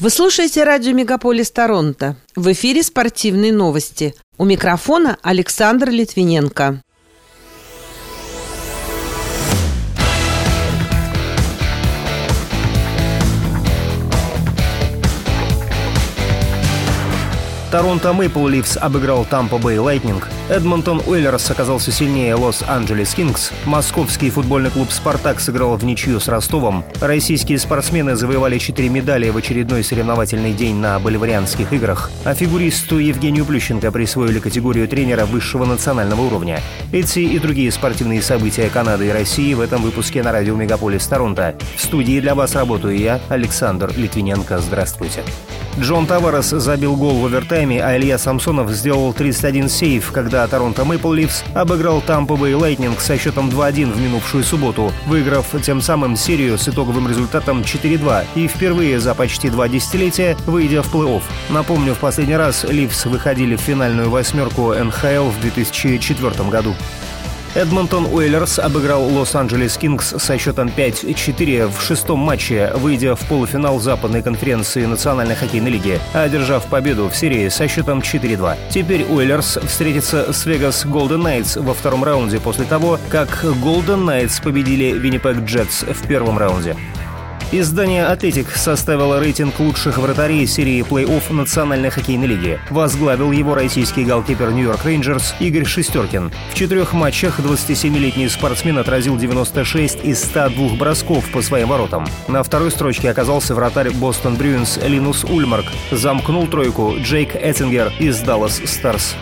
Вы слушаете радио «Мегаполис Торонто». В эфире спортивные новости. У микрофона Александр Литвиненко. Торонто Мэйпл Лифс обыграл Тампа Бэй Лайтнинг, Эдмонтон Ойлерс оказался сильнее Лос-Анджелес Кингс, московский футбольный клуб «Спартак» сыграл вничью с Ростовом, российские спортсмены завоевали четыре медали в очередной соревновательный день на Боливарианских играх, а фигуристу Евгению Плющенко присвоили категорию тренера высшего национального уровня. Эти и другие спортивные события Канады и России в этом выпуске на радио «Мегаполис Торонто». В студии для вас работаю я, Александр Литвиненко. Здравствуйте. Джон Таварес забил гол в овертайме, а Илья Самсонов сделал 31 сейв, когда Торонто Мэйпл Лифс обыграл Тампа Бэй Лайтнинг со счетом 2-1 в минувшую субботу, выиграв тем самым серию с итоговым результатом 4-2 и впервые за почти два десятилетия выйдя в плей-офф. Напомню, в последний раз Лифс выходили в финальную восьмерку НХЛ в 2004 году. Эдмонтон Ойлерс обыграл Лос-Анджелес Кингс со счетом 5-4 в шестом матче, выйдя в полуфинал западной конференции Национальной хоккейной лиги, одержав победу в серии со счетом 4-2. Теперь Ойлерс встретится с Вегас Голден Найтс во втором раунде после того, как Голден Найтс победили Виннипег Джетс в первом раунде. Издание «Атлетик» составило рейтинг лучших вратарей серии плей-офф Национальной хоккейной лиги. Возглавил его российский голкипер Нью-Йорк Рейнджерс Игорь Шестеркин. В четырех матчах 27-летний спортсмен отразил 96 из 102 бросков по своим воротам. На второй строчке оказался вратарь Бостон Брюинс Линус Ульмарк. Замкнул тройку Джейк Эттингер из Даллас Старс.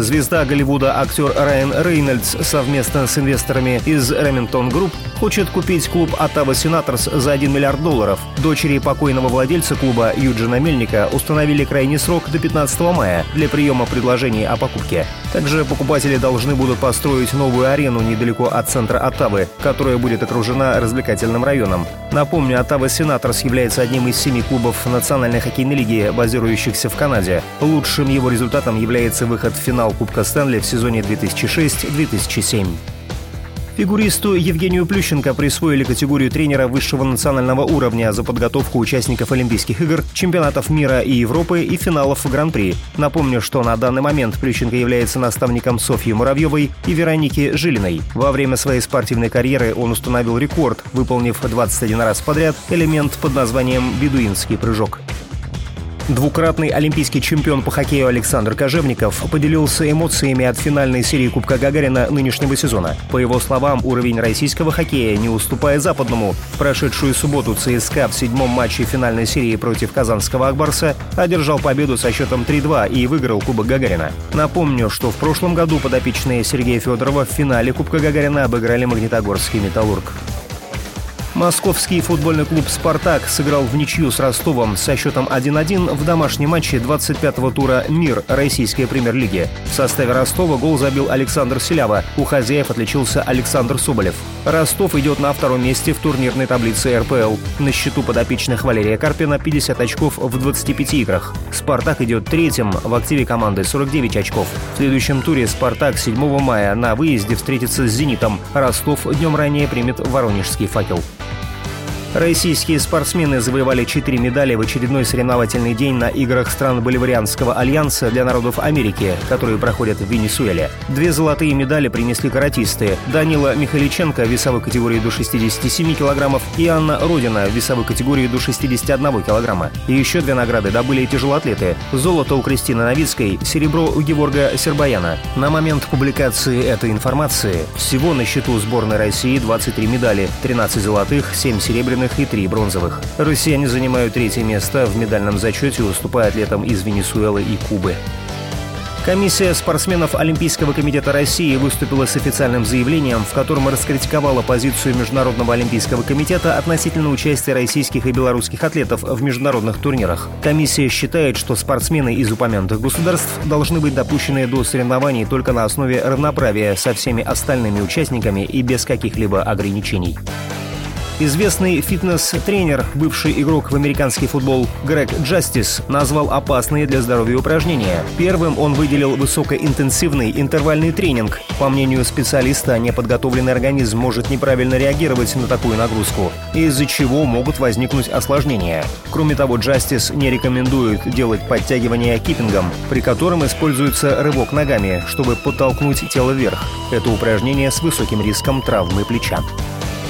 Звезда Голливуда актер Райан Рейнольдс совместно с инвесторами из Remington Group хочет купить клуб Оттава Сенаторс за 1 миллиард долларов. Дочери покойного владельца клуба Юджина Мельника установили крайний срок до 15 мая для приема предложений о покупке. Также покупатели должны будут построить новую арену недалеко от центра Оттавы, которая будет окружена развлекательным районом. Напомню, Оттава Сенаторс является одним из семи клубов Национальной хоккейной лиги, базирующихся в Канаде. Лучшим его результатом является выход в финал Кубка Стэнли в сезоне 2006-2007. Фигуристу Евгению Плющенко присвоили категорию тренера высшего национального уровня за подготовку участников Олимпийских игр, чемпионатов мира и Европы и финалов Гран-при. Напомню, что на данный момент Плющенко является наставником Софьи Муравьевой и Вероники Жилиной. Во время своей спортивной карьеры он установил рекорд, выполнив 21 раз подряд элемент под названием «бедуинский прыжок». Двукратный олимпийский чемпион по хоккею Александр Кожевников поделился эмоциями от финальной серии Кубка Гагарина нынешнего сезона. По его словам, уровень российского хоккея не уступает западному. В прошедшую субботу ЦСКА в седьмом матче финальной серии против казанского Акбарса одержал победу со счетом 3-2 и выиграл Кубок Гагарина. Напомню, что в прошлом году подопечные Сергея Федорова в финале Кубка Гагарина обыграли Магнитогорский «Металлург». Московский футбольный клуб «Спартак» сыграл в ничью с Ростовом со счетом 1-1 в домашнем матче 25-го тура «Мир» российской премьер-лиги. В составе Ростова гол забил Александр Селява. У хозяев отличился Александр Соболев. Ростов идет на втором месте в турнирной таблице РПЛ. На счету подопечных Валерия Карпина 50 очков в 25 играх. «Спартак» идет третьим, в активе команды 49 очков. В следующем туре «Спартак» 7 мая на выезде встретится с «Зенитом». Ростов днем ранее примет «Воронежский факел». Российские спортсмены завоевали четыре медали в очередной соревновательный день на играх стран Боливарианского альянса для народов Америки, которые проходят в Венесуэле. Две золотые медали принесли каратисты. Данила Михаличенко в весовой категории до 67 килограммов и Анна Родина в весовой категории до 61 килограмма. И еще две награды добыли тяжелоатлеты. Золото у Кристины Новицкой, серебро у Геворга Сербаяна. На момент публикации этой информации всего на счету сборной России 23 медали, 13 золотых, 7 серебряных серебряных и три бронзовых. Россияне занимают третье место в медальном зачете, уступая атлетам из Венесуэлы и Кубы. Комиссия спортсменов Олимпийского комитета России выступила с официальным заявлением, в котором раскритиковала позицию Международного олимпийского комитета относительно участия российских и белорусских атлетов в международных турнирах. Комиссия считает, что спортсмены из упомянутых государств должны быть допущены до соревнований только на основе равноправия со всеми остальными участниками и без каких-либо ограничений. Известный фитнес-тренер, бывший игрок в американский футбол Грег Джастис, назвал опасные для здоровья упражнения. Первым он выделил высокоинтенсивный интервальный тренинг. По мнению специалиста, неподготовленный организм может неправильно реагировать на такую нагрузку, из-за чего могут возникнуть осложнения. Кроме того, Джастис не рекомендует делать подтягивания киппингом, при котором используется рывок ногами, чтобы подтолкнуть тело вверх. Это упражнение с высоким риском травмы плеча.